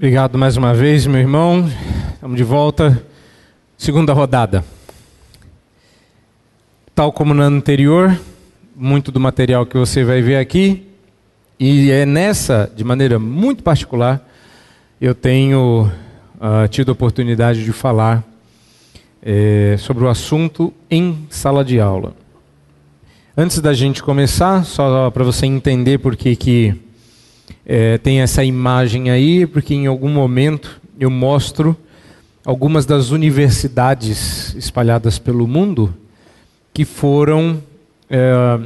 Obrigado mais uma vez, meu irmão. Estamos de volta. Segunda rodada. Tal como ano anterior, muito do material que você vai ver aqui, e é nessa, de maneira muito particular, eu tenho uh, tido a oportunidade de falar é, sobre o assunto em sala de aula. Antes da gente começar, só para você entender por que, que é, tem essa imagem aí, porque em algum momento eu mostro algumas das universidades espalhadas pelo mundo que foram é,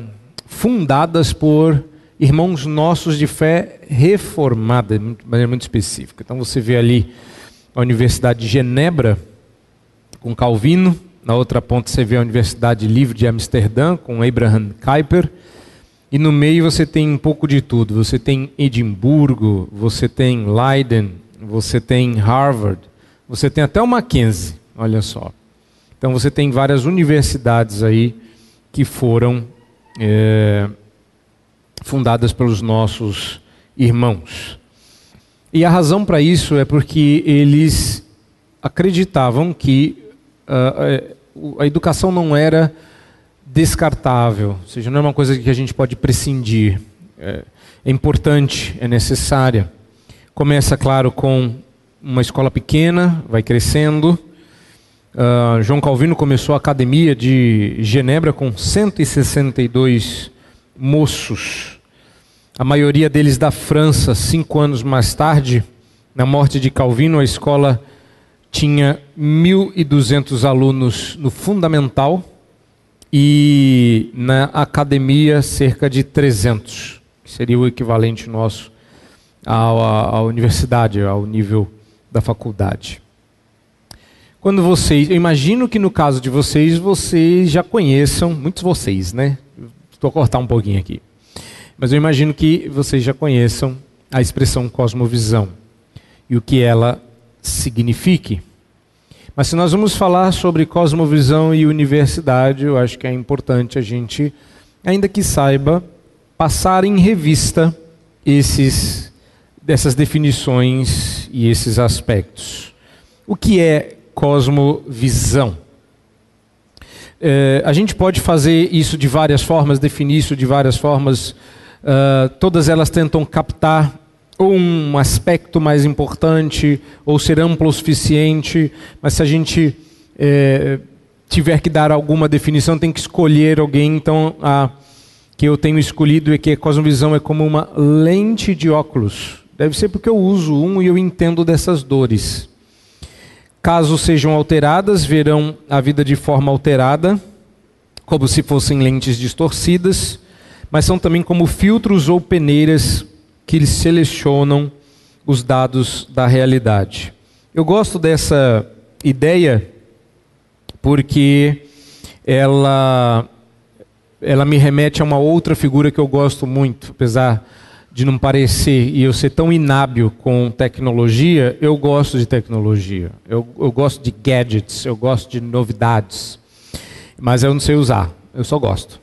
fundadas por irmãos nossos de fé reformada, de maneira muito específica. Então você vê ali a Universidade de Genebra, com Calvino, na outra ponta você vê a Universidade Livre de Amsterdã, com Abraham Kuyper, e no meio você tem um pouco de tudo. Você tem Edimburgo, você tem Leiden, você tem Harvard, você tem até o Mackenzie, olha só. Então você tem várias universidades aí que foram é, fundadas pelos nossos irmãos. E a razão para isso é porque eles acreditavam que uh, a educação não era descartável, ou seja, não é uma coisa que a gente pode prescindir. É, é importante, é necessária. Começa, claro, com uma escola pequena, vai crescendo. Uh, João Calvino começou a academia de Genebra com 162 moços, a maioria deles da França. Cinco anos mais tarde, na morte de Calvino, a escola tinha 1.200 alunos no fundamental e na academia cerca de 300, que seria o equivalente nosso à, à, à universidade, ao nível da faculdade. Quando vocês, eu imagino que no caso de vocês, vocês já conheçam, muitos vocês, né? Estou a cortar um pouquinho aqui. Mas eu imagino que vocês já conheçam a expressão cosmovisão e o que ela signifique. Mas se nós vamos falar sobre cosmovisão e universidade, eu acho que é importante a gente, ainda que saiba, passar em revista esses, dessas definições e esses aspectos. O que é cosmovisão? É, a gente pode fazer isso de várias formas, definir isso de várias formas. Uh, todas elas tentam captar ou um aspecto mais importante, ou ser amplo o suficiente, mas se a gente é, tiver que dar alguma definição, tem que escolher alguém. Então, a que eu tenho escolhido é que a cosmovisão é como uma lente de óculos. Deve ser porque eu uso um e eu entendo dessas dores. Caso sejam alteradas, verão a vida de forma alterada, como se fossem lentes distorcidas, mas são também como filtros ou peneiras que eles selecionam os dados da realidade. Eu gosto dessa ideia porque ela ela me remete a uma outra figura que eu gosto muito, apesar de não parecer e eu ser tão inábil com tecnologia, eu gosto de tecnologia. Eu, eu gosto de gadgets, eu gosto de novidades, mas eu não sei usar, eu só gosto.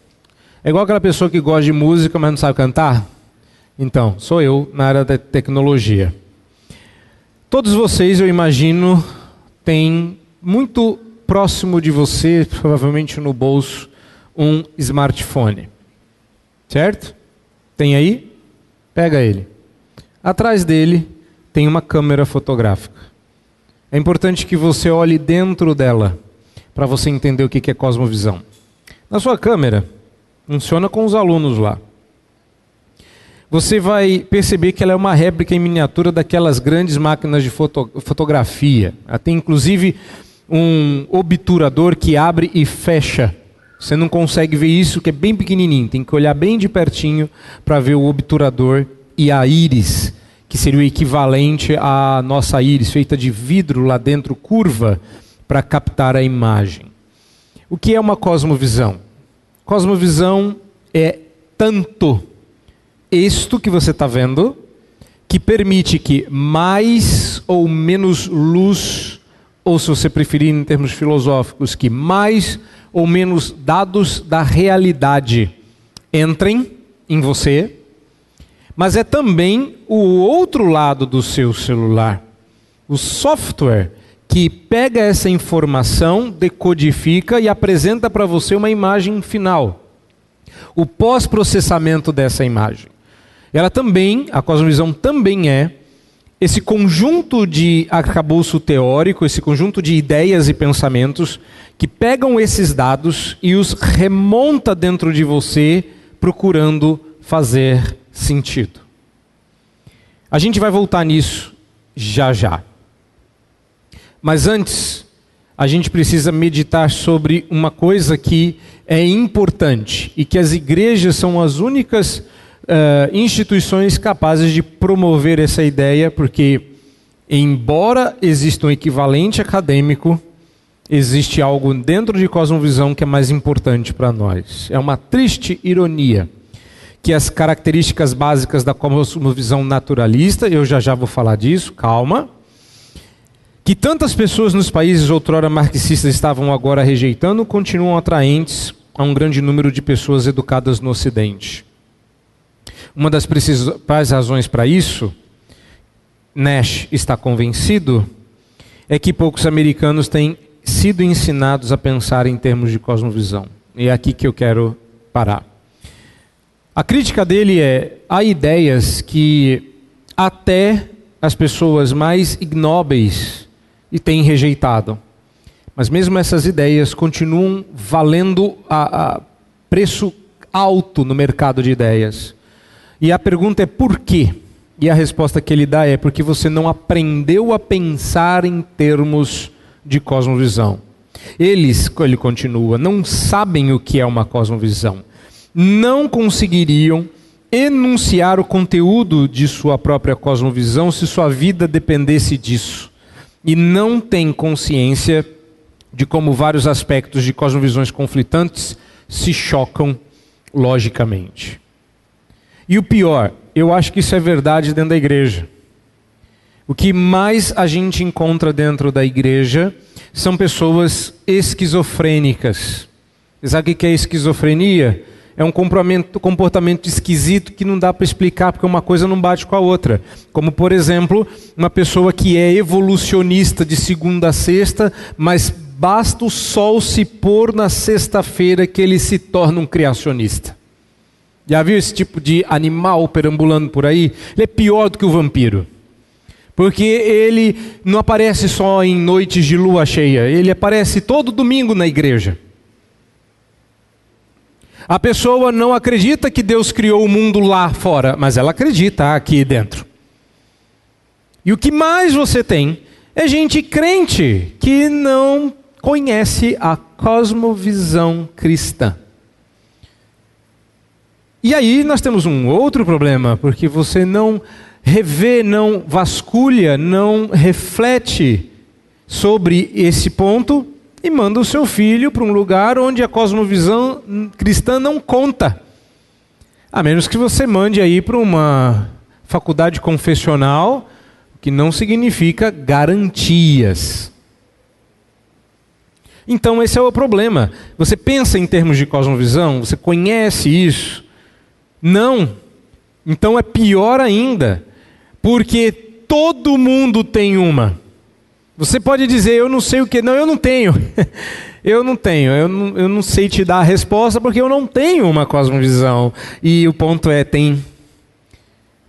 É igual aquela pessoa que gosta de música, mas não sabe cantar. Então, sou eu na área da tecnologia. Todos vocês, eu imagino, têm muito próximo de você, provavelmente no bolso, um smartphone. Certo? Tem aí? Pega ele. Atrás dele tem uma câmera fotográfica. É importante que você olhe dentro dela para você entender o que é cosmovisão. Na sua câmera, funciona com os alunos lá você vai perceber que ela é uma réplica em miniatura daquelas grandes máquinas de foto, fotografia. Ela tem inclusive um obturador que abre e fecha. Você não consegue ver isso, que é bem pequenininho. Tem que olhar bem de pertinho para ver o obturador e a íris, que seria o equivalente à nossa íris, feita de vidro lá dentro, curva, para captar a imagem. O que é uma cosmovisão? Cosmovisão é tanto isto que você está vendo, que permite que mais ou menos luz, ou se você preferir em termos filosóficos, que mais ou menos dados da realidade entrem em você, mas é também o outro lado do seu celular. O software que pega essa informação, decodifica e apresenta para você uma imagem final. O pós-processamento dessa imagem. Ela também, a cosmovisão também é esse conjunto de arcabouço teórico, esse conjunto de ideias e pensamentos que pegam esses dados e os remonta dentro de você, procurando fazer sentido. A gente vai voltar nisso já já. Mas antes, a gente precisa meditar sobre uma coisa que é importante e que as igrejas são as únicas uh, instituições capazes de promover essa ideia, porque, embora exista um equivalente acadêmico, existe algo dentro de Cosmovisão que é mais importante para nós. É uma triste ironia que as características básicas da cosmovisão naturalista, eu já já vou falar disso, calma que tantas pessoas nos países outrora marxistas estavam agora rejeitando, continuam atraentes a um grande número de pessoas educadas no Ocidente. Uma das principais razões para isso, Nash está convencido, é que poucos americanos têm sido ensinados a pensar em termos de cosmovisão. E é aqui que eu quero parar. A crítica dele é: há ideias que até as pessoas mais ignóbeis e têm rejeitado. Mas mesmo essas ideias continuam valendo a, a preço alto no mercado de ideias. E a pergunta é por quê? E a resposta que ele dá é porque você não aprendeu a pensar em termos de cosmovisão. Eles, ele continua, não sabem o que é uma cosmovisão. Não conseguiriam enunciar o conteúdo de sua própria cosmovisão se sua vida dependesse disso e não tem consciência de como vários aspectos de cosmovisões conflitantes se chocam logicamente. E o pior, eu acho que isso é verdade dentro da igreja. O que mais a gente encontra dentro da igreja são pessoas esquizofrênicas. Sabe o que é esquizofrenia? é um comportamento esquisito que não dá para explicar porque uma coisa não bate com a outra. Como, por exemplo, uma pessoa que é evolucionista de segunda a sexta, mas basta o sol se pôr na sexta-feira que ele se torna um criacionista. Já viu esse tipo de animal perambulando por aí? Ele é pior do que o vampiro. Porque ele não aparece só em noites de lua cheia, ele aparece todo domingo na igreja. A pessoa não acredita que Deus criou o mundo lá fora, mas ela acredita aqui dentro. E o que mais você tem é gente crente que não conhece a cosmovisão cristã. E aí nós temos um outro problema, porque você não revê, não vasculha, não reflete sobre esse ponto e manda o seu filho para um lugar onde a cosmovisão cristã não conta. A menos que você mande aí para uma faculdade confessional, que não significa garantias. Então esse é o problema. Você pensa em termos de cosmovisão, você conhece isso? Não. Então é pior ainda, porque todo mundo tem uma. Você pode dizer, eu não sei o que. Não, eu não tenho. eu não tenho. Eu não, eu não sei te dar a resposta porque eu não tenho uma cosmovisão. E o ponto é, tem.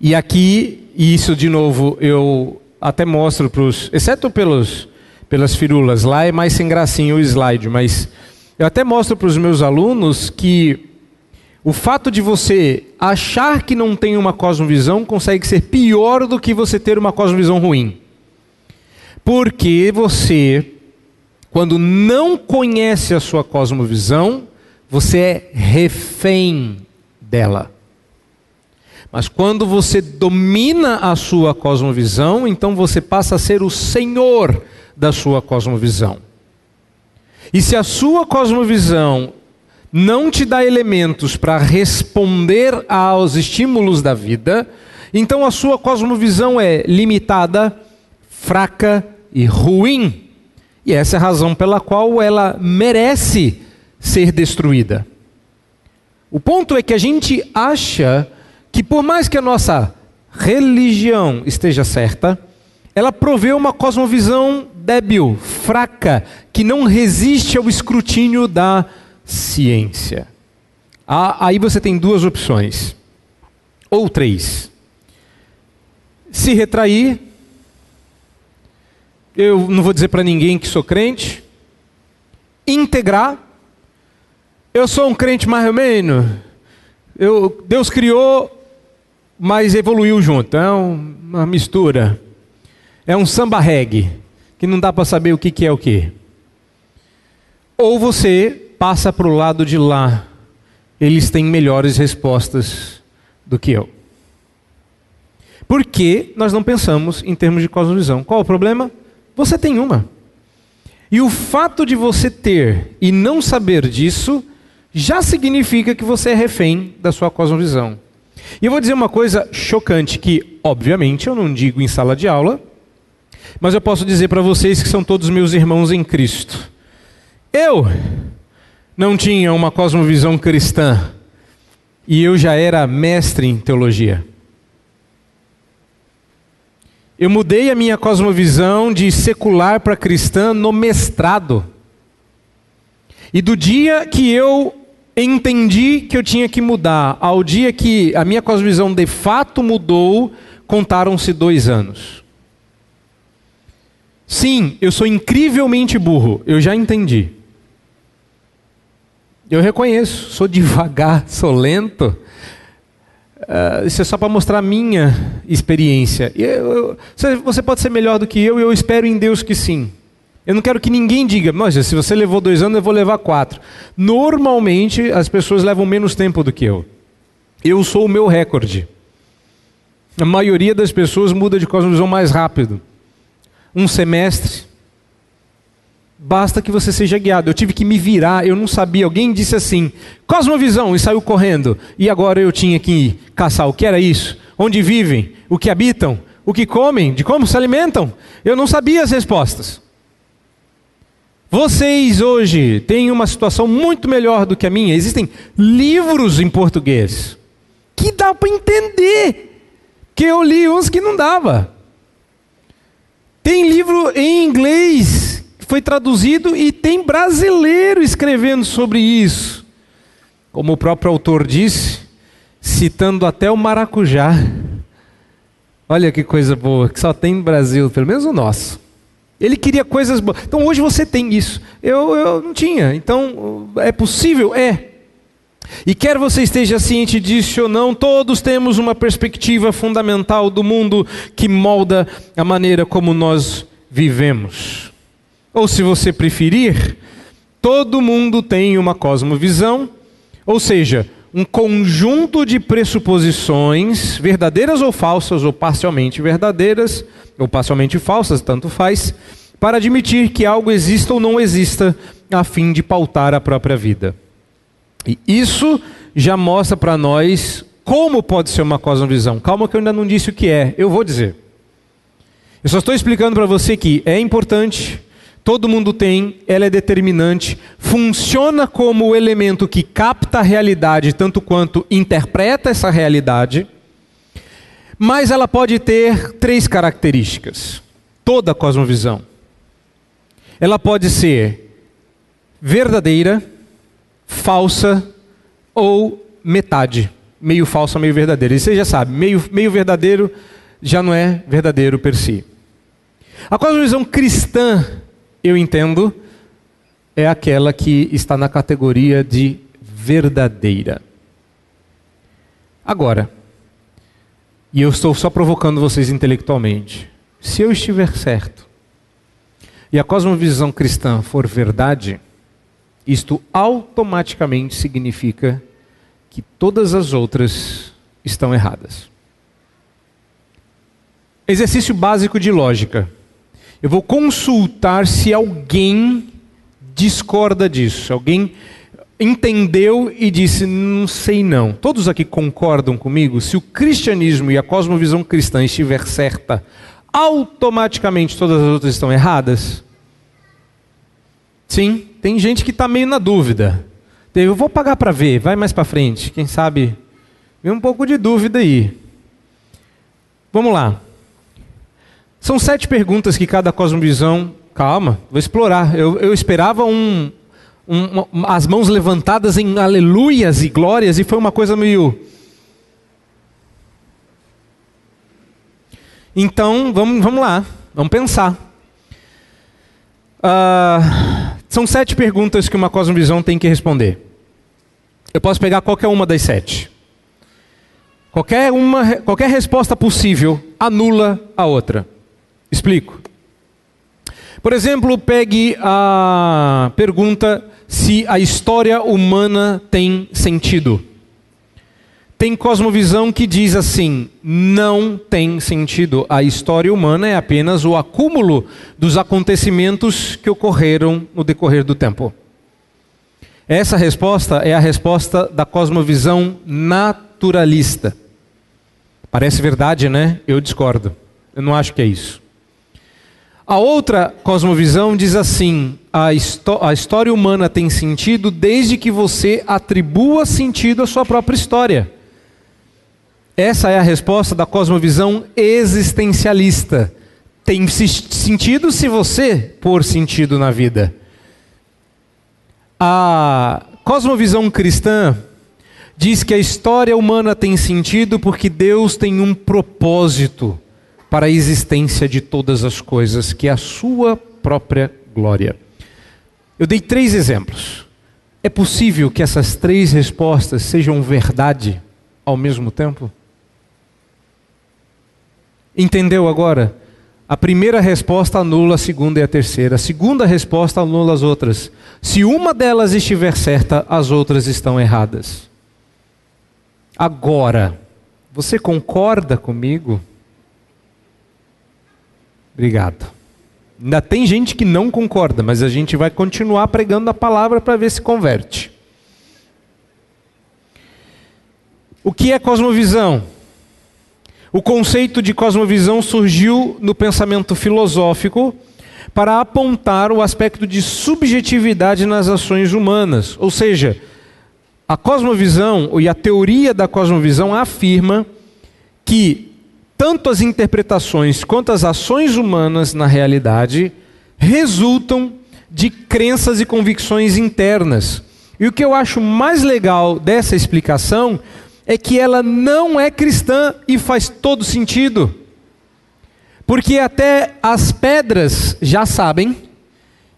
E aqui, isso de novo, eu até mostro para os. Exceto pelos, pelas firulas, lá é mais sem gracinha o slide, mas eu até mostro para os meus alunos que o fato de você achar que não tem uma cosmovisão consegue ser pior do que você ter uma cosmovisão ruim. Porque você, quando não conhece a sua cosmovisão, você é refém dela. Mas quando você domina a sua cosmovisão, então você passa a ser o senhor da sua cosmovisão. E se a sua cosmovisão não te dá elementos para responder aos estímulos da vida, então a sua cosmovisão é limitada, fraca e ruim. E essa é a razão pela qual ela merece ser destruída. O ponto é que a gente acha que por mais que a nossa religião esteja certa, ela provê uma cosmovisão débil, fraca, que não resiste ao escrutínio da ciência. Aí você tem duas opções, ou três: se retrair, eu não vou dizer para ninguém que sou crente, integrar, eu sou um crente mais ou menos, eu, Deus criou, mas evoluiu junto, é uma mistura, é um samba reggae, que não dá para saber o que, que é o que. Ou você passa para o lado de lá, eles têm melhores respostas do que eu. Por que nós não pensamos em termos de cosmovisão? Qual o problema? Você tem uma. E o fato de você ter e não saber disso já significa que você é refém da sua cosmovisão. E eu vou dizer uma coisa chocante que, obviamente, eu não digo em sala de aula, mas eu posso dizer para vocês que são todos meus irmãos em Cristo. Eu não tinha uma cosmovisão cristã e eu já era mestre em teologia. Eu mudei a minha cosmovisão de secular para cristã no mestrado. E do dia que eu entendi que eu tinha que mudar, ao dia que a minha cosmovisão de fato mudou, contaram-se dois anos. Sim, eu sou incrivelmente burro, eu já entendi. Eu reconheço, sou devagar, sou lento. Uh, isso é só para mostrar a minha experiência. Eu, eu, você pode ser melhor do que eu e eu espero em Deus que sim. Eu não quero que ninguém diga, mas se você levou dois anos, eu vou levar quatro. Normalmente as pessoas levam menos tempo do que eu. Eu sou o meu recorde. A maioria das pessoas muda de cosmovisão mais rápido. Um semestre, Basta que você seja guiado. Eu tive que me virar, eu não sabia. Alguém disse assim: Cosmovisão, e saiu correndo. E agora eu tinha que caçar. O que era isso? Onde vivem? O que habitam? O que comem? De como se alimentam? Eu não sabia as respostas. Vocês hoje têm uma situação muito melhor do que a minha. Existem livros em português que dá para entender. Que eu li uns que não dava. Tem livro em inglês foi traduzido e tem brasileiro escrevendo sobre isso. Como o próprio autor disse, citando até o maracujá. Olha que coisa boa, que só tem no Brasil, pelo menos o nosso. Ele queria coisas boas. Então hoje você tem isso. Eu, eu não tinha. Então é possível? É. E quer você esteja ciente disso ou não, todos temos uma perspectiva fundamental do mundo que molda a maneira como nós vivemos. Ou se você preferir, todo mundo tem uma cosmovisão, ou seja, um conjunto de pressuposições, verdadeiras ou falsas, ou parcialmente verdadeiras, ou parcialmente falsas, tanto faz, para admitir que algo exista ou não exista, a fim de pautar a própria vida. E isso já mostra para nós como pode ser uma cosmovisão. Calma que eu ainda não disse o que é, eu vou dizer. Eu só estou explicando para você que é importante todo mundo tem, ela é determinante, funciona como o elemento que capta a realidade tanto quanto interpreta essa realidade, mas ela pode ter três características. Toda cosmovisão. Ela pode ser verdadeira, falsa ou metade. Meio falsa, meio verdadeira. E você já sabe, meio, meio verdadeiro já não é verdadeiro per si. A cosmovisão cristã eu entendo, é aquela que está na categoria de verdadeira. Agora, e eu estou só provocando vocês intelectualmente, se eu estiver certo e a cosmovisão cristã for verdade, isto automaticamente significa que todas as outras estão erradas. Exercício básico de lógica. Eu vou consultar se alguém discorda disso. Alguém entendeu e disse: não sei não. Todos aqui concordam comigo? Se o cristianismo e a cosmovisão cristã estiver certa, automaticamente todas as outras estão erradas? Sim, tem gente que está meio na dúvida. Eu vou pagar para ver, vai mais para frente, quem sabe Vem um pouco de dúvida aí. Vamos lá. São sete perguntas que cada cosmovisão. Calma, vou explorar. Eu, eu esperava um, um, as mãos levantadas em aleluias e glórias e foi uma coisa meio. Então, vamos, vamos lá, vamos pensar. Uh, são sete perguntas que uma cosmovisão tem que responder. Eu posso pegar qualquer uma das sete. Qualquer, uma, qualquer resposta possível anula a outra. Explico. Por exemplo, pegue a pergunta se a história humana tem sentido. Tem cosmovisão que diz assim: não tem sentido. A história humana é apenas o acúmulo dos acontecimentos que ocorreram no decorrer do tempo. Essa resposta é a resposta da cosmovisão naturalista. Parece verdade, né? Eu discordo. Eu não acho que é isso. A outra cosmovisão diz assim: a, a, história humana tem sentido desde que você atribua sentido à sua própria história. Essa é a resposta da cosmovisão existencialista. Tem sentido se você pôr sentido na vida. A cosmovisão cristã diz que a história humana tem sentido porque Deus tem um propósito para a existência de todas as coisas, que é a sua própria glória. Eu dei três exemplos. É possível que essas três respostas sejam verdade ao mesmo tempo? Entendeu agora? A primeira resposta anula a segunda e a terceira. A segunda resposta anula as outras. Se uma delas estiver certa, as outras estão erradas. Agora, você concorda comigo? Obrigado. Ainda tem gente que não concorda, mas a gente vai continuar pregando a palavra para ver se converte. O que é cosmovisão? O conceito de cosmovisão surgiu no pensamento filosófico para apontar o aspecto de subjetividade nas ações humanas. Ou seja, a cosmovisão e a teoria da cosmovisão afirma que tanto as interpretações quanto as ações humanas na realidade resultam de crenças e convicções internas. E o que eu acho mais legal dessa explicação é que ela não é cristã e faz todo sentido. Porque até as pedras já sabem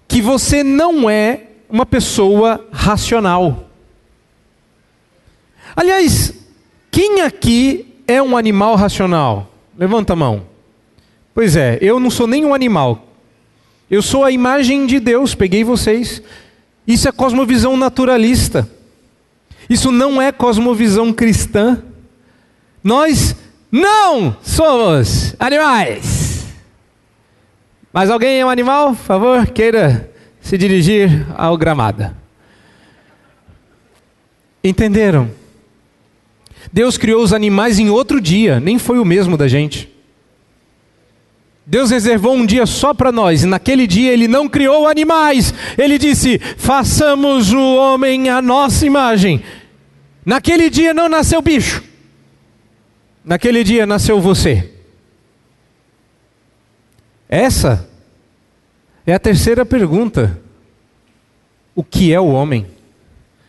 que você não é uma pessoa racional. Aliás, quem aqui é um animal racional? Levanta a mão. Pois é, eu não sou nenhum animal. Eu sou a imagem de Deus, peguei vocês. Isso é cosmovisão naturalista. Isso não é cosmovisão cristã. Nós não somos animais. Mas alguém é um animal? Por favor, queira se dirigir ao gramado. Entenderam? Deus criou os animais em outro dia, nem foi o mesmo da gente. Deus reservou um dia só para nós, e naquele dia ele não criou animais, ele disse: façamos o homem à nossa imagem. Naquele dia não nasceu bicho, naquele dia nasceu você. Essa é a terceira pergunta: o que é o homem?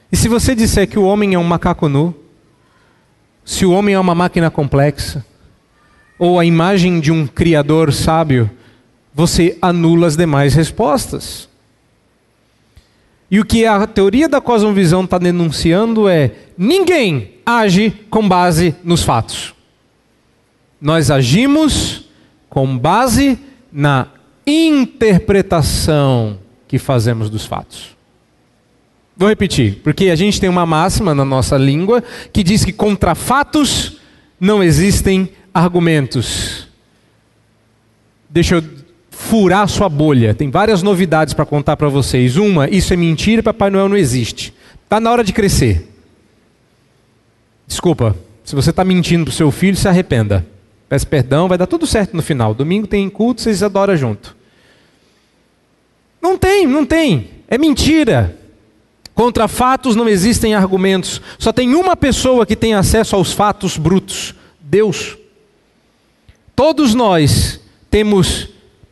E se você disser que o homem é um macaco nu, se o homem é uma máquina complexa, ou a imagem de um criador sábio, você anula as demais respostas. E o que a teoria da cosmovisão está denunciando é: ninguém age com base nos fatos. Nós agimos com base na interpretação que fazemos dos fatos. Vou repetir, porque a gente tem uma máxima na nossa língua que diz que contra fatos não existem argumentos. Deixa eu furar sua bolha. Tem várias novidades para contar para vocês. Uma, isso é mentira, Papai Noel não existe. Está na hora de crescer. Desculpa, se você está mentindo para seu filho, se arrependa. Peça perdão, vai dar tudo certo no final. Domingo tem culto, vocês adoram junto. Não tem, não tem. É mentira. Contra fatos não existem argumentos. Só tem uma pessoa que tem acesso aos fatos brutos: Deus. Todos nós temos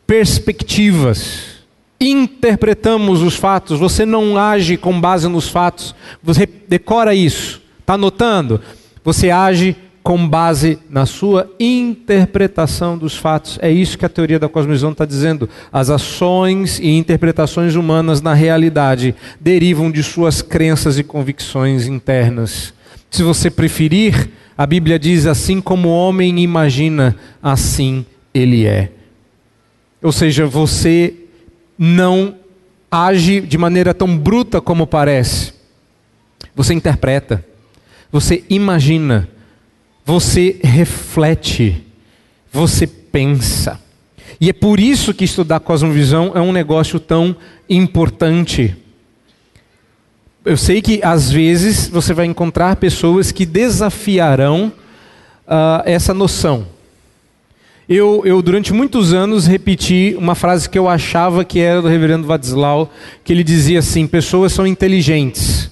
perspectivas, interpretamos os fatos. Você não age com base nos fatos. Você decora isso. Está anotando? Você age com base na sua interpretação dos fatos. É isso que a teoria da cosmovisão está dizendo. As ações e interpretações humanas na realidade derivam de suas crenças e convicções internas. Se você preferir, a Bíblia diz: assim como o homem imagina, assim ele é. Ou seja, você não age de maneira tão bruta como parece. Você interpreta, você imagina, você reflete, você pensa. E é por isso que estudar cosmovisão é um negócio tão importante. Eu sei que às vezes você vai encontrar pessoas que desafiarão uh, essa noção. Eu, eu, durante muitos anos, repeti uma frase que eu achava que era do reverendo Vadislau, que ele dizia assim: pessoas são inteligentes.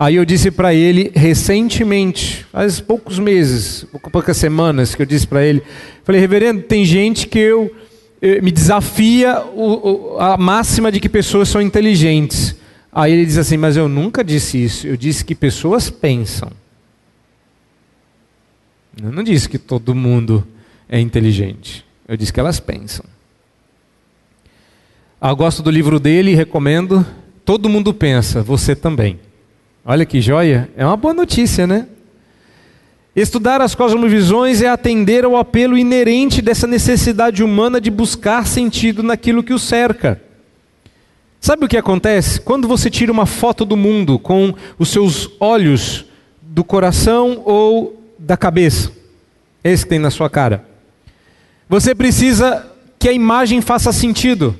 Aí eu disse para ele recentemente, faz poucos meses, poucas semanas, que eu disse para ele, falei, reverendo, tem gente que eu, eu eh, me desafia o, o, a máxima de que pessoas são inteligentes. Aí ele diz assim, mas eu nunca disse isso, eu disse que pessoas pensam. Eu não disse que todo mundo é inteligente, eu disse que elas pensam. Ah, eu gosto do livro dele, recomendo. Todo mundo pensa, você também. Olha que joia, é uma boa notícia, né? Estudar as cosmovisões é atender ao apelo inerente dessa necessidade humana de buscar sentido naquilo que o cerca. Sabe o que acontece? Quando você tira uma foto do mundo com os seus olhos do coração ou da cabeça, esse que tem na sua cara, você precisa que a imagem faça sentido.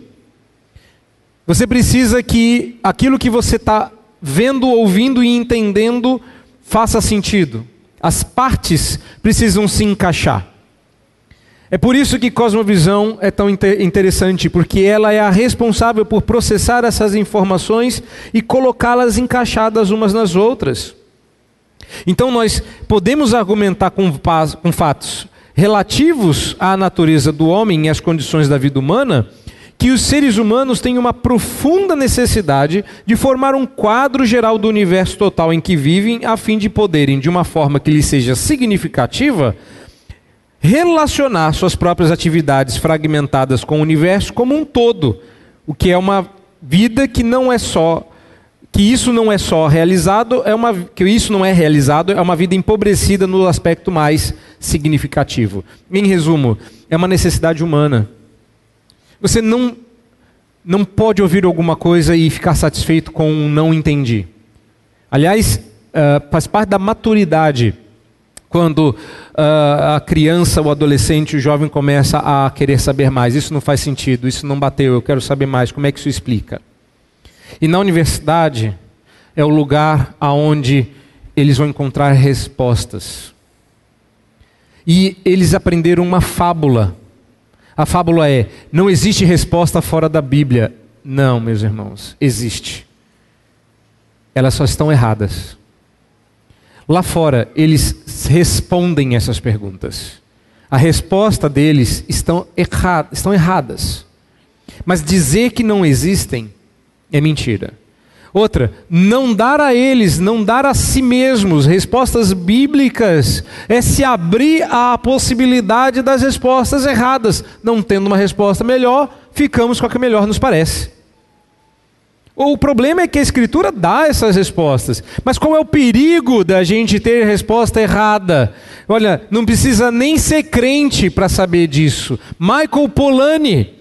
Você precisa que aquilo que você está vendo, ouvindo e entendendo faça sentido. As partes precisam se encaixar. É por isso que cosmovisão é tão interessante, porque ela é a responsável por processar essas informações e colocá-las encaixadas umas nas outras. Então nós podemos argumentar com, com fatos relativos à natureza do homem e às condições da vida humana, que os seres humanos têm uma profunda necessidade de formar um quadro geral do universo total em que vivem, a fim de poderem, de uma forma que lhes seja significativa, relacionar suas próprias atividades fragmentadas com o universo como um todo, o que é uma vida que não é só que isso não é só realizado, é uma que isso não é realizado, é uma vida empobrecida no aspecto mais significativo. Em resumo, é uma necessidade humana. Você não, não pode ouvir alguma coisa e ficar satisfeito com um não entendi. Aliás, uh, faz parte da maturidade quando uh, a criança, o adolescente, o jovem começa a querer saber mais. Isso não faz sentido, isso não bateu, eu quero saber mais. Como é que isso explica? E na universidade é o lugar aonde eles vão encontrar respostas. E eles aprenderam uma fábula a fábula é: não existe resposta fora da Bíblia. Não, meus irmãos, existe. Elas só estão erradas. Lá fora, eles respondem essas perguntas. A resposta deles estão, erra estão erradas. Mas dizer que não existem é mentira. Outra, não dar a eles, não dar a si mesmos respostas bíblicas, é se abrir à possibilidade das respostas erradas. Não tendo uma resposta melhor, ficamos com a que melhor nos parece. O problema é que a Escritura dá essas respostas. Mas qual é o perigo da gente ter resposta errada? Olha, não precisa nem ser crente para saber disso. Michael Polanyi,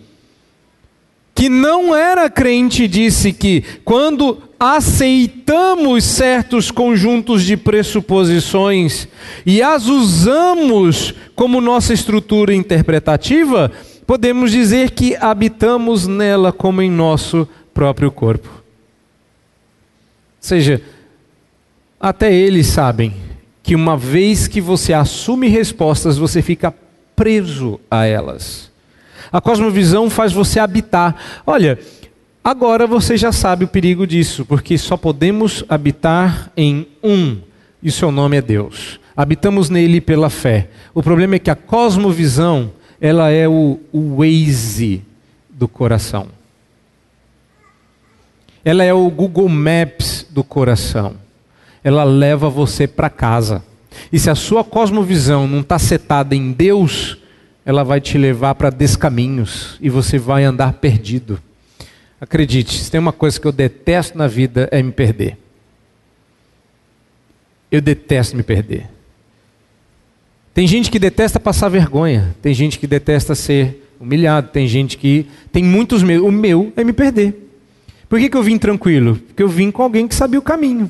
que não era crente, disse que quando aceitamos certos conjuntos de pressuposições e as usamos como nossa estrutura interpretativa, podemos dizer que habitamos nela como em nosso próprio corpo. Ou seja, até eles sabem que uma vez que você assume respostas, você fica preso a elas. A cosmovisão faz você habitar. Olha, Agora você já sabe o perigo disso, porque só podemos habitar em um, e seu nome é Deus. Habitamos nele pela fé. O problema é que a cosmovisão, ela é o, o Waze do coração. Ela é o Google Maps do coração. Ela leva você para casa. E se a sua cosmovisão não está setada em Deus, ela vai te levar para descaminhos e você vai andar perdido. Acredite, se tem uma coisa que eu detesto na vida é me perder. Eu detesto me perder. Tem gente que detesta passar vergonha, tem gente que detesta ser humilhado, tem gente que tem muitos medos. O meu é me perder. Por que, que eu vim tranquilo? Porque eu vim com alguém que sabia o caminho.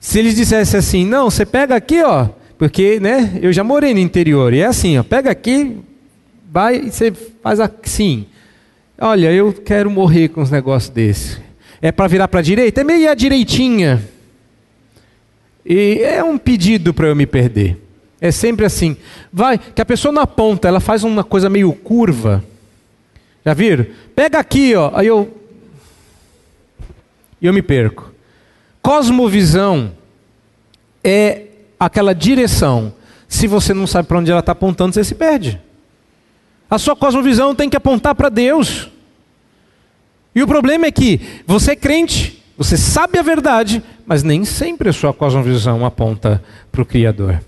Se eles dissessem assim, não, você pega aqui, ó, porque, né, eu já morei no interior, e é assim, ó, pega aqui, vai e você faz assim. Olha, eu quero morrer com uns negócios desses. É para virar para a direita? É meio a direitinha. E é um pedido para eu me perder. É sempre assim. Vai, que a pessoa não aponta, ela faz uma coisa meio curva. Já viram? Pega aqui, ó. Aí eu e eu me perco. Cosmovisão é aquela direção. Se você não sabe para onde ela está apontando, você se perde. A sua cosmovisão tem que apontar para Deus. E o problema é que você é crente, você sabe a verdade, mas nem sempre a sua cosmovisão aponta para o Criador.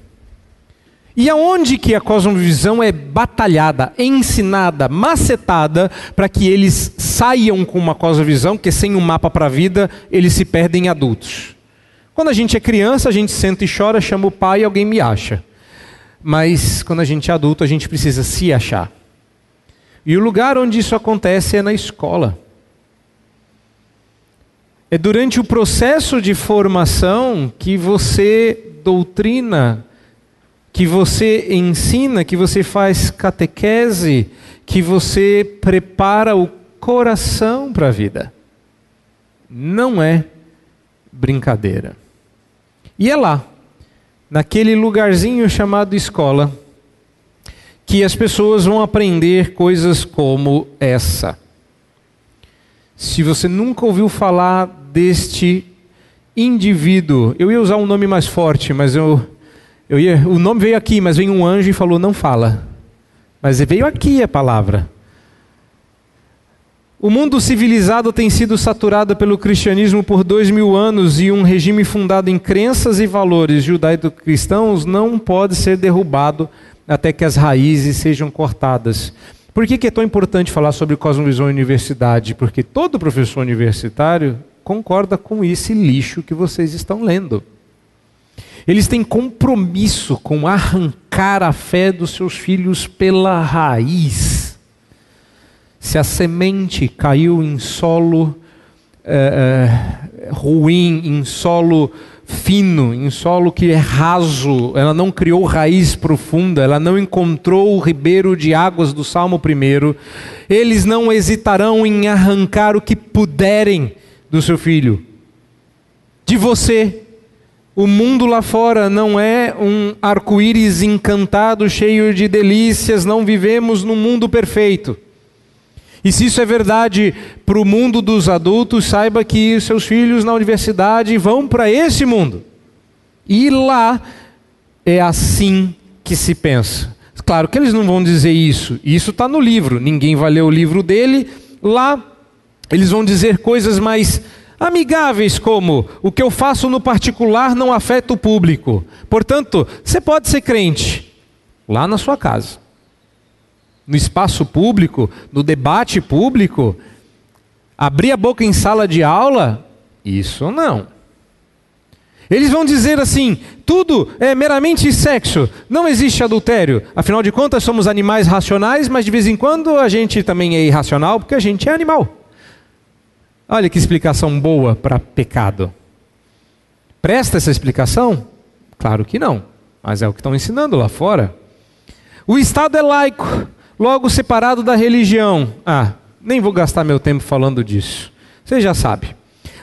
E aonde que a cosmovisão é batalhada, ensinada, macetada para que eles saiam com uma cosmovisão, que sem um mapa para a vida, eles se perdem adultos. Quando a gente é criança, a gente senta e chora, chama o pai e alguém me acha. Mas quando a gente é adulto, a gente precisa se achar. E o lugar onde isso acontece é na escola. É durante o processo de formação que você doutrina que você ensina, que você faz catequese, que você prepara o coração para a vida. Não é brincadeira. E é lá, naquele lugarzinho chamado escola, que as pessoas vão aprender coisas como essa. Se você nunca ouviu falar deste indivíduo, eu ia usar um nome mais forte, mas eu eu ia, o nome veio aqui, mas veio um anjo e falou: não fala. Mas veio aqui a palavra. O mundo civilizado tem sido saturado pelo cristianismo por dois mil anos e um regime fundado em crenças e valores judaico-cristãos não pode ser derrubado até que as raízes sejam cortadas. Por que, é tão importante falar sobre cosmovisão universidade? Porque todo professor universitário concorda com esse lixo que vocês estão lendo. Eles têm compromisso com arrancar a fé dos seus filhos pela raiz. Se a semente caiu em solo é, ruim, em solo fino, em solo que é raso, ela não criou raiz profunda, ela não encontrou o ribeiro de águas do Salmo 1, eles não hesitarão em arrancar o que puderem do seu filho, de você, o mundo lá fora não é um arco-íris encantado, cheio de delícias, não vivemos num mundo perfeito. E se isso é verdade para o mundo dos adultos, saiba que seus filhos na universidade vão para esse mundo. E lá é assim que se pensa. Claro que eles não vão dizer isso, isso está no livro, ninguém vai ler o livro dele. Lá eles vão dizer coisas mais amigáveis como o que eu faço no particular não afeta o público. Portanto, você pode ser crente lá na sua casa. No espaço público, no debate público, abrir a boca em sala de aula, isso não. Eles vão dizer assim: tudo é meramente sexo, não existe adultério. Afinal de contas, somos animais racionais, mas de vez em quando a gente também é irracional porque a gente é animal. Olha que explicação boa para pecado. Presta essa explicação? Claro que não, mas é o que estão ensinando lá fora. O Estado é laico, logo separado da religião. Ah, nem vou gastar meu tempo falando disso. Você já sabe.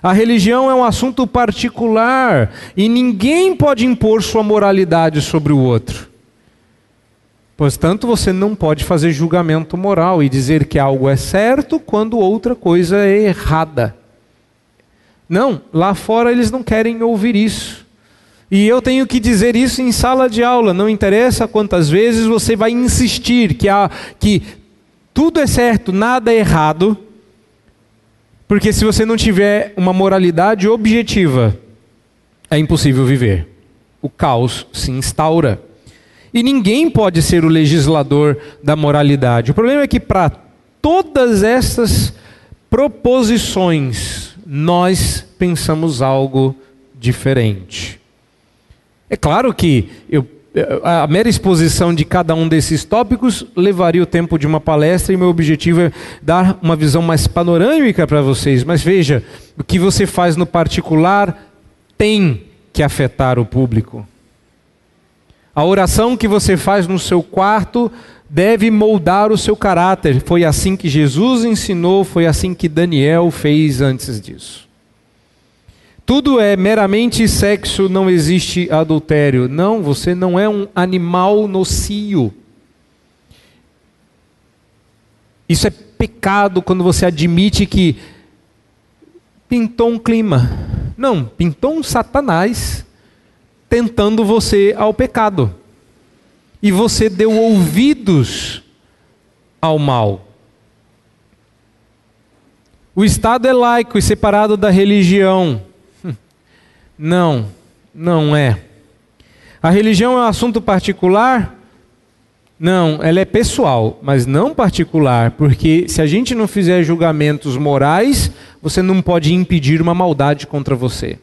A religião é um assunto particular e ninguém pode impor sua moralidade sobre o outro. Portanto, você não pode fazer julgamento moral e dizer que algo é certo quando outra coisa é errada. Não, lá fora eles não querem ouvir isso. E eu tenho que dizer isso em sala de aula, não interessa quantas vezes você vai insistir que, há, que tudo é certo, nada é errado, porque se você não tiver uma moralidade objetiva, é impossível viver. O caos se instaura. E ninguém pode ser o legislador da moralidade. O problema é que para todas essas proposições, nós pensamos algo diferente. É claro que eu, a mera exposição de cada um desses tópicos levaria o tempo de uma palestra e meu objetivo é dar uma visão mais panorâmica para vocês. Mas veja, o que você faz no particular tem que afetar o público. A oração que você faz no seu quarto deve moldar o seu caráter. Foi assim que Jesus ensinou, foi assim que Daniel fez antes disso. Tudo é meramente sexo, não existe adultério. Não, você não é um animal nocio. Isso é pecado quando você admite que pintou um clima. Não, pintou um satanás tentando você ao pecado. E você deu ouvidos ao mal. O Estado é laico e separado da religião. Não, não é. A religião é um assunto particular? Não, ela é pessoal, mas não particular, porque se a gente não fizer julgamentos morais, você não pode impedir uma maldade contra você.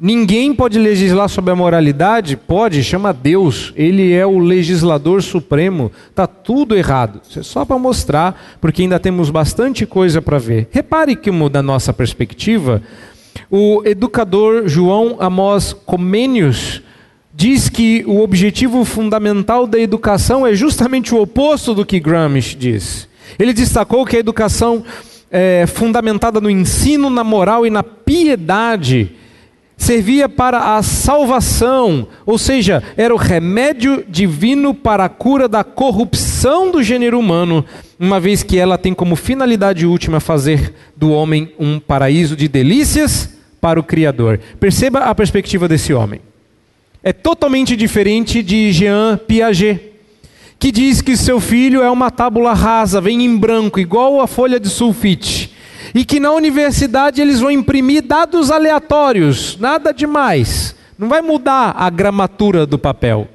Ninguém pode legislar sobre a moralidade? Pode, chama Deus. Ele é o legislador supremo. Está tudo errado. Isso é só para mostrar, porque ainda temos bastante coisa para ver. Repare que, da nossa perspectiva, o educador João Amós Comênios diz que o objetivo fundamental da educação é justamente o oposto do que Gramsci diz. Ele destacou que a educação é, fundamentada no ensino, na moral e na piedade servia para a salvação, ou seja, era o remédio divino para a cura da corrupção do gênero humano, uma vez que ela tem como finalidade última fazer do homem um paraíso de delícias para o Criador. Perceba a perspectiva desse homem. É totalmente diferente de Jean Piaget, que diz que seu filho é uma tábula rasa, vem em branco, igual a folha de sulfite. E que na universidade eles vão imprimir dados aleatórios, nada demais. Não vai mudar a gramatura do papel.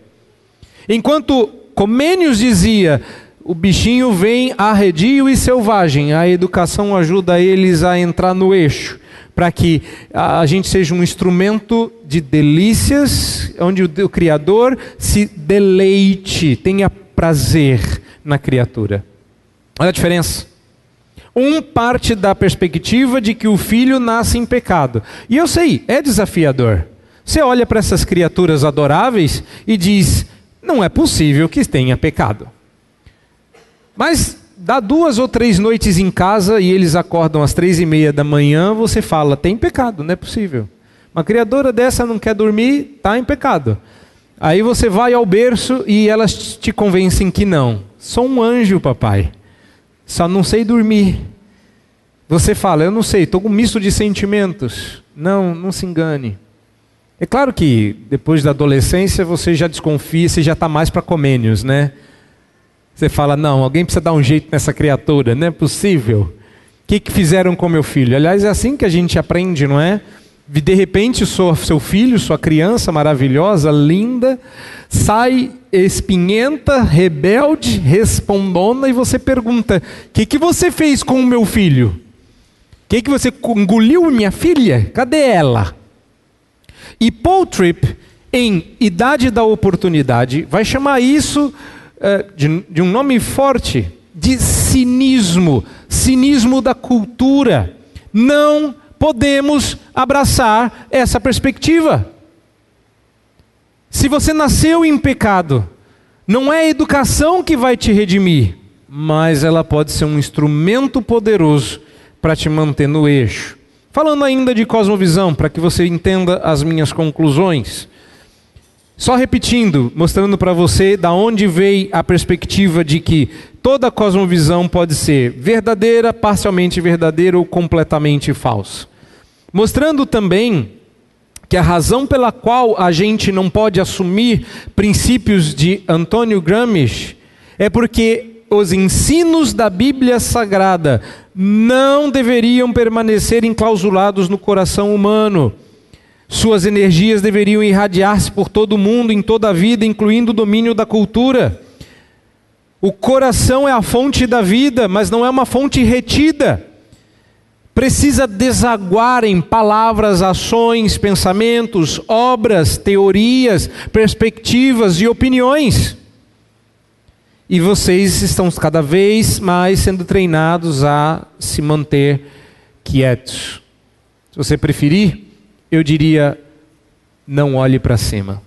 Enquanto Comênios dizia, o bichinho vem arredio e selvagem, a educação ajuda eles a entrar no eixo para que a gente seja um instrumento de delícias, onde o Criador se deleite, tenha prazer na criatura. Olha a diferença. Um parte da perspectiva de que o filho nasce em pecado. E eu sei, é desafiador. Você olha para essas criaturas adoráveis e diz: não é possível que tenha pecado. Mas dá duas ou três noites em casa e eles acordam às três e meia da manhã, você fala, tem pecado, não é possível. Uma criadora dessa não quer dormir, está em pecado. Aí você vai ao berço e elas te convencem que não. Sou um anjo, papai. Só não sei dormir. Você fala, eu não sei, estou com um misto de sentimentos. Não, não se engane. É claro que depois da adolescência você já desconfia, você já está mais para comênios, né? Você fala, não, alguém precisa dar um jeito nessa criatura, não é possível. O que, que fizeram com meu filho? Aliás, é assim que a gente aprende, não é? De repente, seu filho, sua criança maravilhosa, linda, sai espinhenta, rebelde, respondona, e você pergunta: O que, que você fez com o meu filho? O que, que você engoliu minha filha? Cadê ela? E Paul Tripp, em Idade da Oportunidade, vai chamar isso eh, de, de um nome forte, de cinismo, cinismo da cultura. Não podemos abraçar essa perspectiva. Se você nasceu em pecado, não é a educação que vai te redimir, mas ela pode ser um instrumento poderoso para te manter no eixo. Falando ainda de cosmovisão, para que você entenda as minhas conclusões. Só repetindo, mostrando para você da onde veio a perspectiva de que toda cosmovisão pode ser verdadeira, parcialmente verdadeira ou completamente falsa. Mostrando também que a razão pela qual a gente não pode assumir princípios de Antônio Gramsci é porque os ensinos da Bíblia Sagrada não deveriam permanecer enclausulados no coração humano suas energias deveriam irradiar-se por todo o mundo, em toda a vida, incluindo o domínio da cultura. O coração é a fonte da vida, mas não é uma fonte retida. Precisa desaguar em palavras, ações, pensamentos, obras, teorias, perspectivas e opiniões. E vocês estão cada vez mais sendo treinados a se manter quietos. Se você preferir, eu diria: não olhe para cima.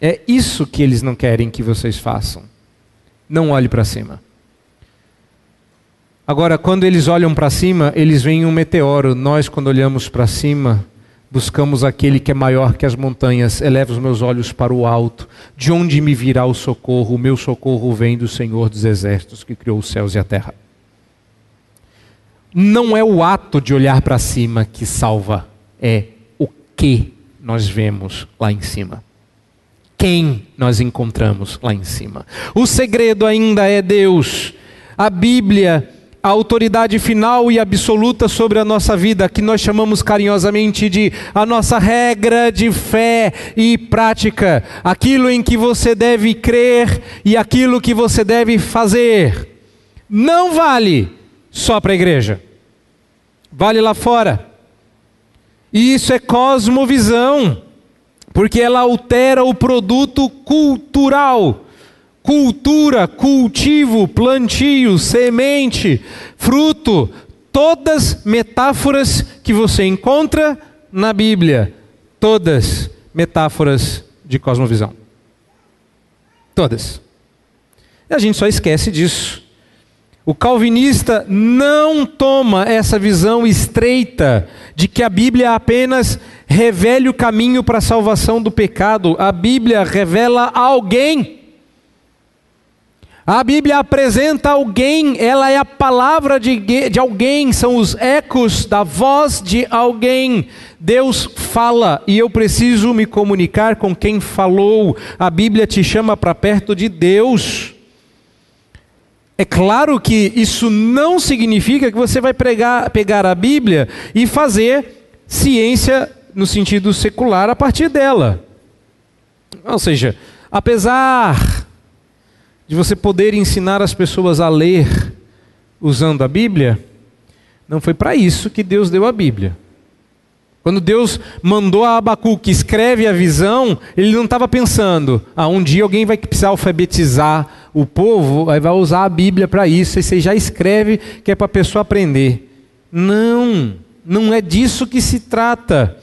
É isso que eles não querem que vocês façam. Não olhe para cima. Agora, quando eles olham para cima, eles veem um meteoro. Nós, quando olhamos para cima, buscamos aquele que é maior que as montanhas. Eleva os meus olhos para o alto. De onde me virá o socorro? O meu socorro vem do Senhor dos Exércitos, que criou os céus e a terra. Não é o ato de olhar para cima que salva é o que nós vemos lá em cima. Quem nós encontramos lá em cima. O segredo ainda é Deus. A Bíblia, a autoridade final e absoluta sobre a nossa vida, que nós chamamos carinhosamente de a nossa regra de fé e prática, aquilo em que você deve crer e aquilo que você deve fazer. Não vale só para a igreja, vale lá fora. E isso é cosmovisão, porque ela altera o produto cultural. Cultura, cultivo, plantio, semente, fruto, todas metáforas que você encontra na Bíblia, todas metáforas de cosmovisão. Todas. E a gente só esquece disso. O calvinista não toma essa visão estreita de que a Bíblia apenas revele o caminho para a salvação do pecado. A Bíblia revela alguém. A Bíblia apresenta alguém, ela é a palavra de, de alguém, são os ecos da voz de alguém. Deus fala e eu preciso me comunicar com quem falou. A Bíblia te chama para perto de Deus. É claro que isso não significa que você vai pregar, pegar a Bíblia e fazer ciência no sentido secular a partir dela. Ou seja, apesar de você poder ensinar as pessoas a ler usando a Bíblia, não foi para isso que Deus deu a Bíblia. Quando Deus mandou a Abacuque escreve a visão, ele não estava pensando, ah, um dia alguém vai precisar alfabetizar o povo, aí vai usar a Bíblia para isso, e você já escreve que é para a pessoa aprender. Não, não é disso que se trata.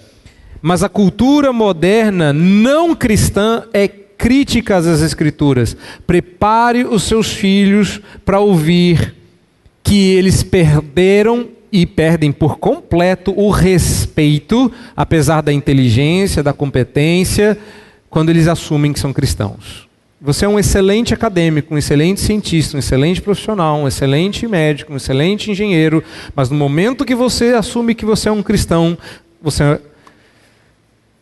Mas a cultura moderna não cristã é crítica às Escrituras. Prepare os seus filhos para ouvir que eles perderam e perdem por completo o respeito, apesar da inteligência, da competência, quando eles assumem que são cristãos. Você é um excelente acadêmico, um excelente cientista, um excelente profissional, um excelente médico, um excelente engenheiro, mas no momento que você assume que você é um cristão, você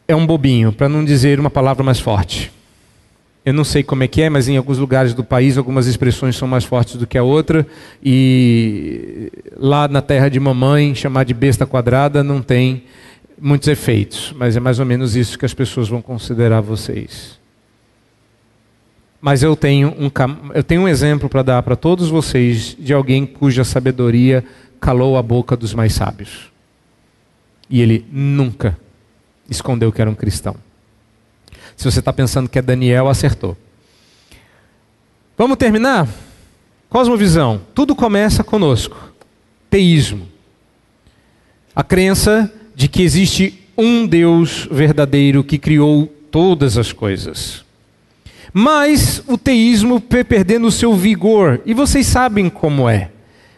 é um bobinho, para não dizer uma palavra mais forte. Eu não sei como é que é, mas em alguns lugares do país algumas expressões são mais fortes do que a outra. E lá na terra de mamãe, chamar de besta quadrada não tem muitos efeitos. Mas é mais ou menos isso que as pessoas vão considerar vocês. Mas eu tenho um, eu tenho um exemplo para dar para todos vocês de alguém cuja sabedoria calou a boca dos mais sábios. E ele nunca escondeu que era um cristão. Se você está pensando que é Daniel, acertou. Vamos terminar? Cosmovisão. Tudo começa conosco. Teísmo. A crença de que existe um Deus verdadeiro que criou todas as coisas. Mas o teísmo perdendo o seu vigor, e vocês sabem como é.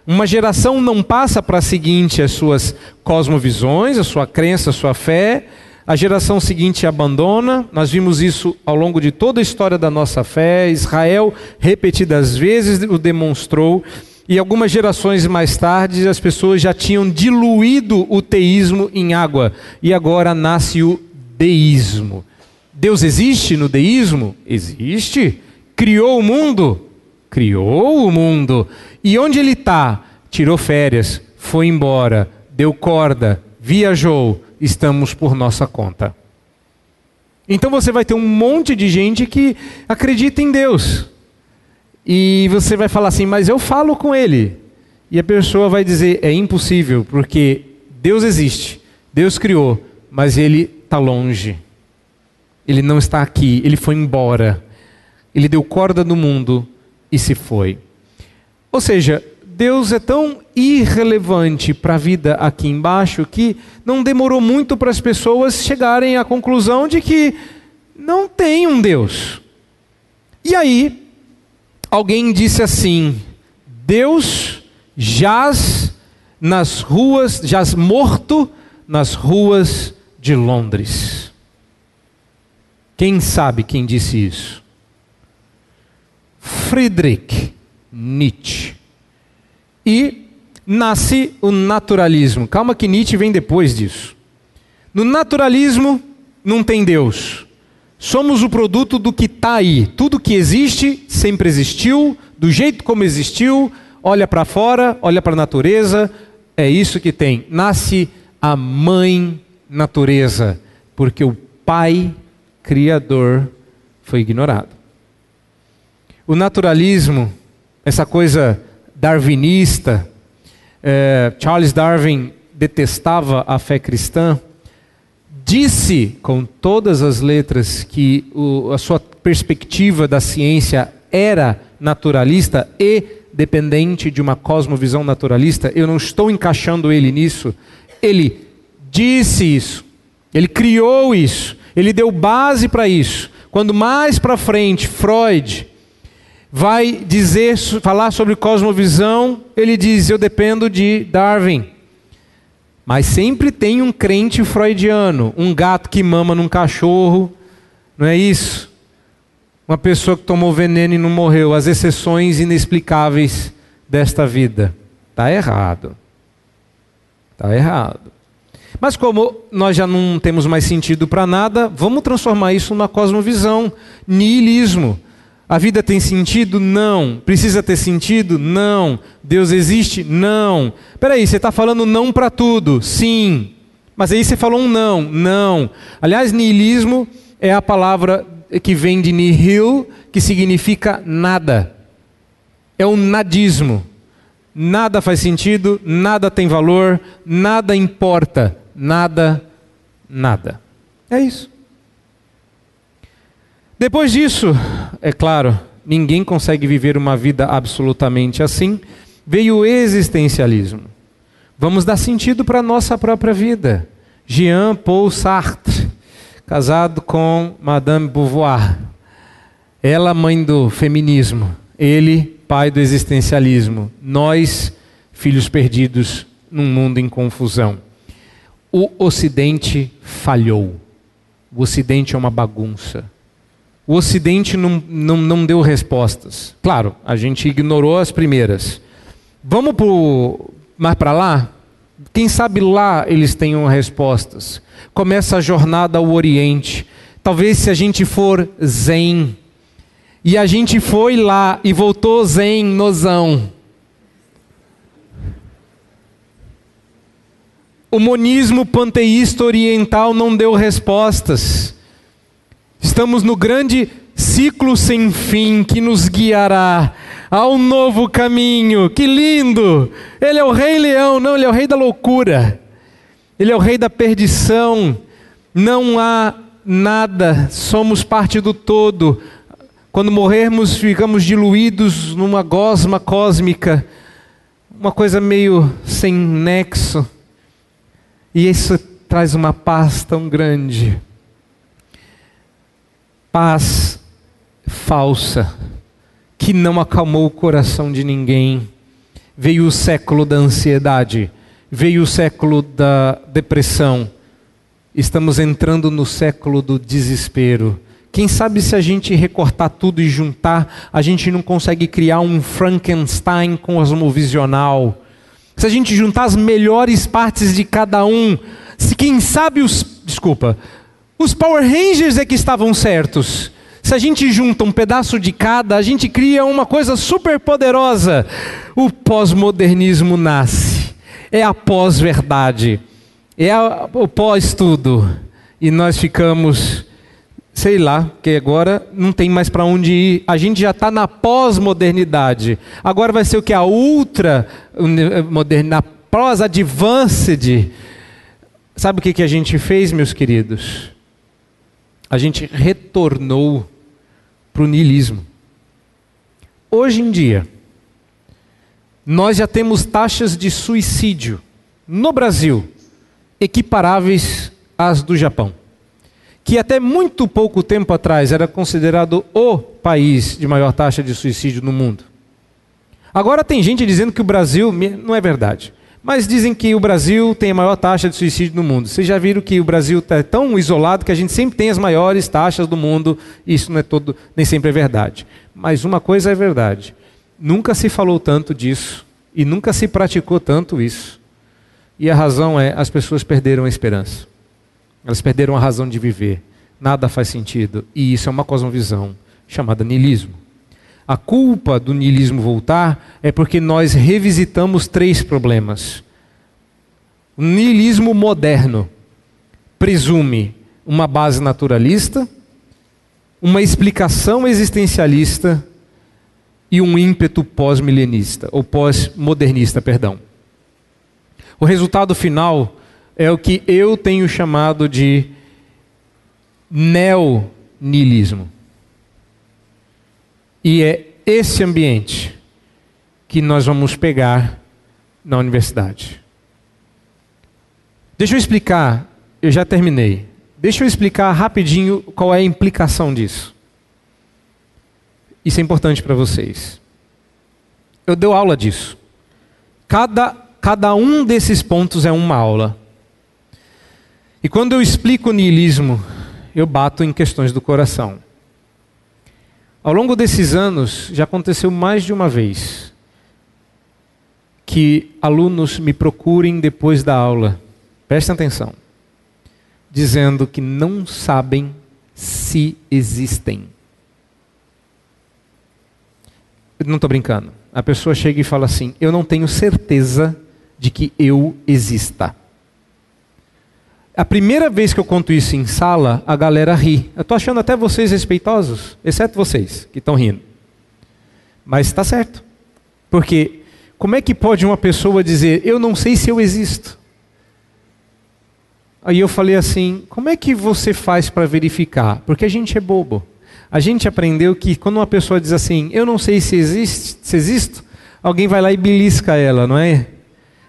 Uma geração não passa para a seguinte as suas cosmovisões, a sua crença, a sua fé, a geração seguinte abandona. Nós vimos isso ao longo de toda a história da nossa fé. Israel, repetidas vezes, o demonstrou. E algumas gerações mais tarde, as pessoas já tinham diluído o teísmo em água. E agora nasce o deísmo. Deus existe no deísmo? Existe. Criou o mundo? Criou o mundo. E onde ele está? Tirou férias, foi embora, deu corda, viajou, estamos por nossa conta. Então você vai ter um monte de gente que acredita em Deus. E você vai falar assim, mas eu falo com ele. E a pessoa vai dizer, é impossível, porque Deus existe, Deus criou, mas ele está longe. Ele não está aqui, ele foi embora. Ele deu corda no mundo e se foi. Ou seja, Deus é tão irrelevante para a vida aqui embaixo que não demorou muito para as pessoas chegarem à conclusão de que não tem um Deus. E aí, alguém disse assim: Deus jaz nas ruas, jaz morto nas ruas de Londres. Quem sabe quem disse isso? Friedrich Nietzsche. E nasce o naturalismo. Calma que Nietzsche vem depois disso. No naturalismo não tem Deus. Somos o produto do que está aí. Tudo que existe sempre existiu, do jeito como existiu. Olha para fora, olha para a natureza. É isso que tem. Nasce a mãe natureza, porque o pai criador foi ignorado. O naturalismo, essa coisa darwinista. É, Charles Darwin detestava a fé cristã. Disse com todas as letras que o, a sua perspectiva da ciência era naturalista e dependente de uma cosmovisão naturalista. Eu não estou encaixando ele nisso. Ele disse isso. Ele criou isso. Ele deu base para isso. Quando mais para frente Freud vai dizer, falar sobre cosmovisão, ele diz: Eu dependo de Darwin. Mas sempre tem um crente freudiano, um gato que mama num cachorro, não é isso? Uma pessoa que tomou veneno e não morreu, as exceções inexplicáveis desta vida. Está errado. Está errado. Mas como nós já não temos mais sentido para nada, vamos transformar isso numa cosmovisão, niilismo. A vida tem sentido? Não. Precisa ter sentido? Não. Deus existe? Não. Peraí, você está falando não para tudo? Sim. Mas aí você falou um não? Não. Aliás, niilismo é a palavra que vem de nihil, que significa nada. É o nadismo. Nada faz sentido, nada tem valor, nada importa, nada, nada. É isso. Depois disso, é claro, ninguém consegue viver uma vida absolutamente assim. Veio o existencialismo. Vamos dar sentido para a nossa própria vida. Jean Paul Sartre, casado com Madame Beauvoir. Ela, mãe do feminismo. Ele, pai do existencialismo. Nós, filhos perdidos num mundo em confusão. O Ocidente falhou. O Ocidente é uma bagunça o Ocidente não, não, não deu respostas. Claro, a gente ignorou as primeiras. Vamos pro, mais para lá? Quem sabe lá eles tenham respostas. Começa a jornada ao Oriente. Talvez se a gente for zen, e a gente foi lá e voltou zen, nozão. O monismo panteísta oriental não deu respostas. Estamos no grande ciclo sem fim que nos guiará ao novo caminho. Que lindo! Ele é o Rei Leão, não, ele é o Rei da loucura. Ele é o Rei da perdição. Não há nada, somos parte do todo. Quando morrermos, ficamos diluídos numa gosma cósmica, uma coisa meio sem nexo. E isso traz uma paz tão grande paz falsa que não acalmou o coração de ninguém. Veio o século da ansiedade, veio o século da depressão. Estamos entrando no século do desespero. Quem sabe se a gente recortar tudo e juntar, a gente não consegue criar um Frankenstein cosmovisional. Se a gente juntar as melhores partes de cada um, se quem sabe os, desculpa, os Power Rangers é que estavam certos. Se a gente junta um pedaço de cada, a gente cria uma coisa super poderosa. O pós-modernismo nasce. É a pós-verdade é o pós-tudo. E nós ficamos, sei lá, que agora não tem mais para onde ir. A gente já está na pós-modernidade. Agora vai ser o que? A ultra modernidade, a pós-advanced. Sabe o que, que a gente fez, meus queridos? A gente retornou para o niilismo. Hoje em dia, nós já temos taxas de suicídio no Brasil equiparáveis às do Japão, que até muito pouco tempo atrás era considerado o país de maior taxa de suicídio no mundo. Agora tem gente dizendo que o Brasil, não é verdade, mas dizem que o Brasil tem a maior taxa de suicídio no mundo. Vocês já viram que o Brasil está tão isolado que a gente sempre tem as maiores taxas do mundo. Isso não é todo, nem sempre é verdade. Mas uma coisa é verdade: nunca se falou tanto disso e nunca se praticou tanto isso. E a razão é: as pessoas perderam a esperança. Elas perderam a razão de viver. Nada faz sentido. E isso é uma cosmovisão chamada niilismo. A culpa do niilismo voltar é porque nós revisitamos três problemas. O niilismo moderno presume uma base naturalista, uma explicação existencialista e um ímpeto pós-milenista, ou pós-modernista, perdão. O resultado final é o que eu tenho chamado de neonilismo. E é esse ambiente que nós vamos pegar na universidade. Deixa eu explicar, eu já terminei. Deixa eu explicar rapidinho qual é a implicação disso. Isso é importante para vocês. Eu dou aula disso. Cada Cada um desses pontos é uma aula. E quando eu explico o niilismo, eu bato em questões do coração. Ao longo desses anos, já aconteceu mais de uma vez que alunos me procurem depois da aula, prestem atenção, dizendo que não sabem se existem. Eu não estou brincando. A pessoa chega e fala assim: Eu não tenho certeza de que eu exista. A primeira vez que eu conto isso em sala, a galera ri. Eu estou achando até vocês respeitosos, exceto vocês que estão rindo. Mas está certo. Porque como é que pode uma pessoa dizer, eu não sei se eu existo? Aí eu falei assim: como é que você faz para verificar? Porque a gente é bobo. A gente aprendeu que quando uma pessoa diz assim, eu não sei se existe, se existo, alguém vai lá e belisca ela, não é?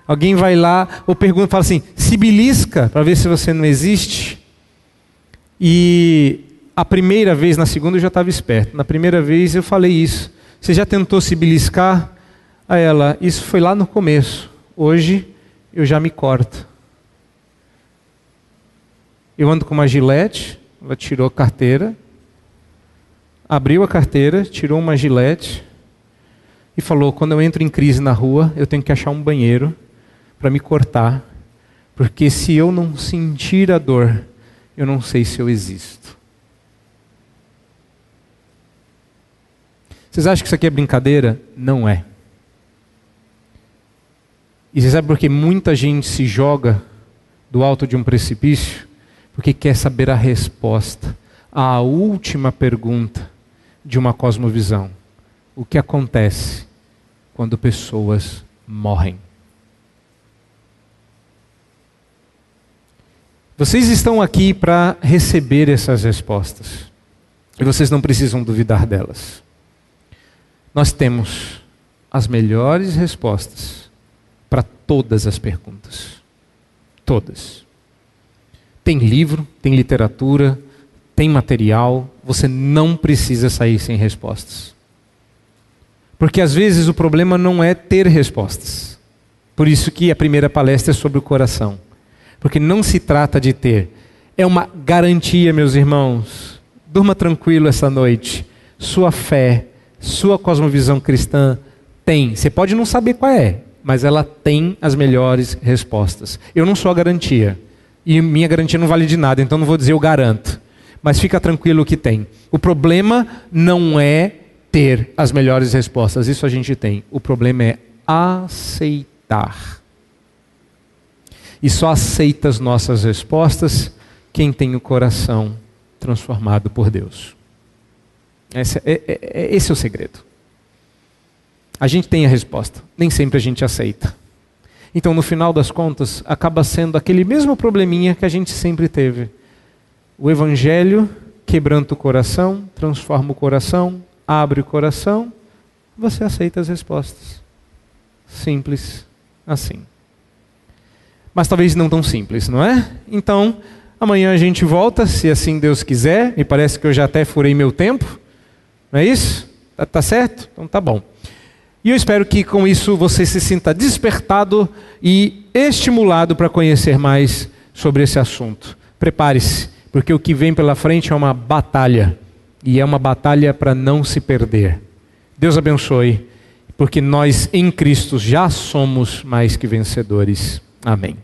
Alguém vai lá ou pergunta, fala assim, se belisca para ver se você não existe. E a primeira vez, na segunda eu já estava esperto. Na primeira vez eu falei isso. Você já tentou se beliscar? A ela, isso foi lá no começo. Hoje eu já me corto. Eu ando com uma gilete, ela tirou a carteira, abriu a carteira, tirou uma gilete e falou: quando eu entro em crise na rua, eu tenho que achar um banheiro para me cortar, porque se eu não sentir a dor, eu não sei se eu existo. Vocês acham que isso aqui é brincadeira? Não é. E você sabe por que muita gente se joga do alto de um precipício? Porque quer saber a resposta à última pergunta de uma cosmovisão: o que acontece quando pessoas morrem? Vocês estão aqui para receber essas respostas. E vocês não precisam duvidar delas. Nós temos as melhores respostas para todas as perguntas. Todas. Tem livro, tem literatura, tem material, você não precisa sair sem respostas. Porque às vezes o problema não é ter respostas. Por isso que a primeira palestra é sobre o coração. Porque não se trata de ter, É uma garantia, meus irmãos. Durma tranquilo essa noite. Sua fé, sua cosmovisão cristã tem. Você pode não saber qual é, mas ela tem as melhores respostas. Eu não sou a garantia. E minha garantia não vale de nada, então não vou dizer eu garanto. Mas fica tranquilo que tem. O problema não é ter as melhores respostas, isso a gente tem. O problema é aceitar. E só aceita as nossas respostas quem tem o coração transformado por Deus. Esse é, é, é, esse é o segredo. A gente tem a resposta, nem sempre a gente aceita. Então, no final das contas, acaba sendo aquele mesmo probleminha que a gente sempre teve. O Evangelho quebranta o coração, transforma o coração, abre o coração, você aceita as respostas. Simples assim. Mas talvez não tão simples, não é? Então, amanhã a gente volta, se assim Deus quiser. Me parece que eu já até furei meu tempo. Não é isso? Tá, tá certo? Então tá bom. E eu espero que com isso você se sinta despertado e estimulado para conhecer mais sobre esse assunto. Prepare-se, porque o que vem pela frente é uma batalha. E é uma batalha para não se perder. Deus abençoe, porque nós em Cristo já somos mais que vencedores. Amém.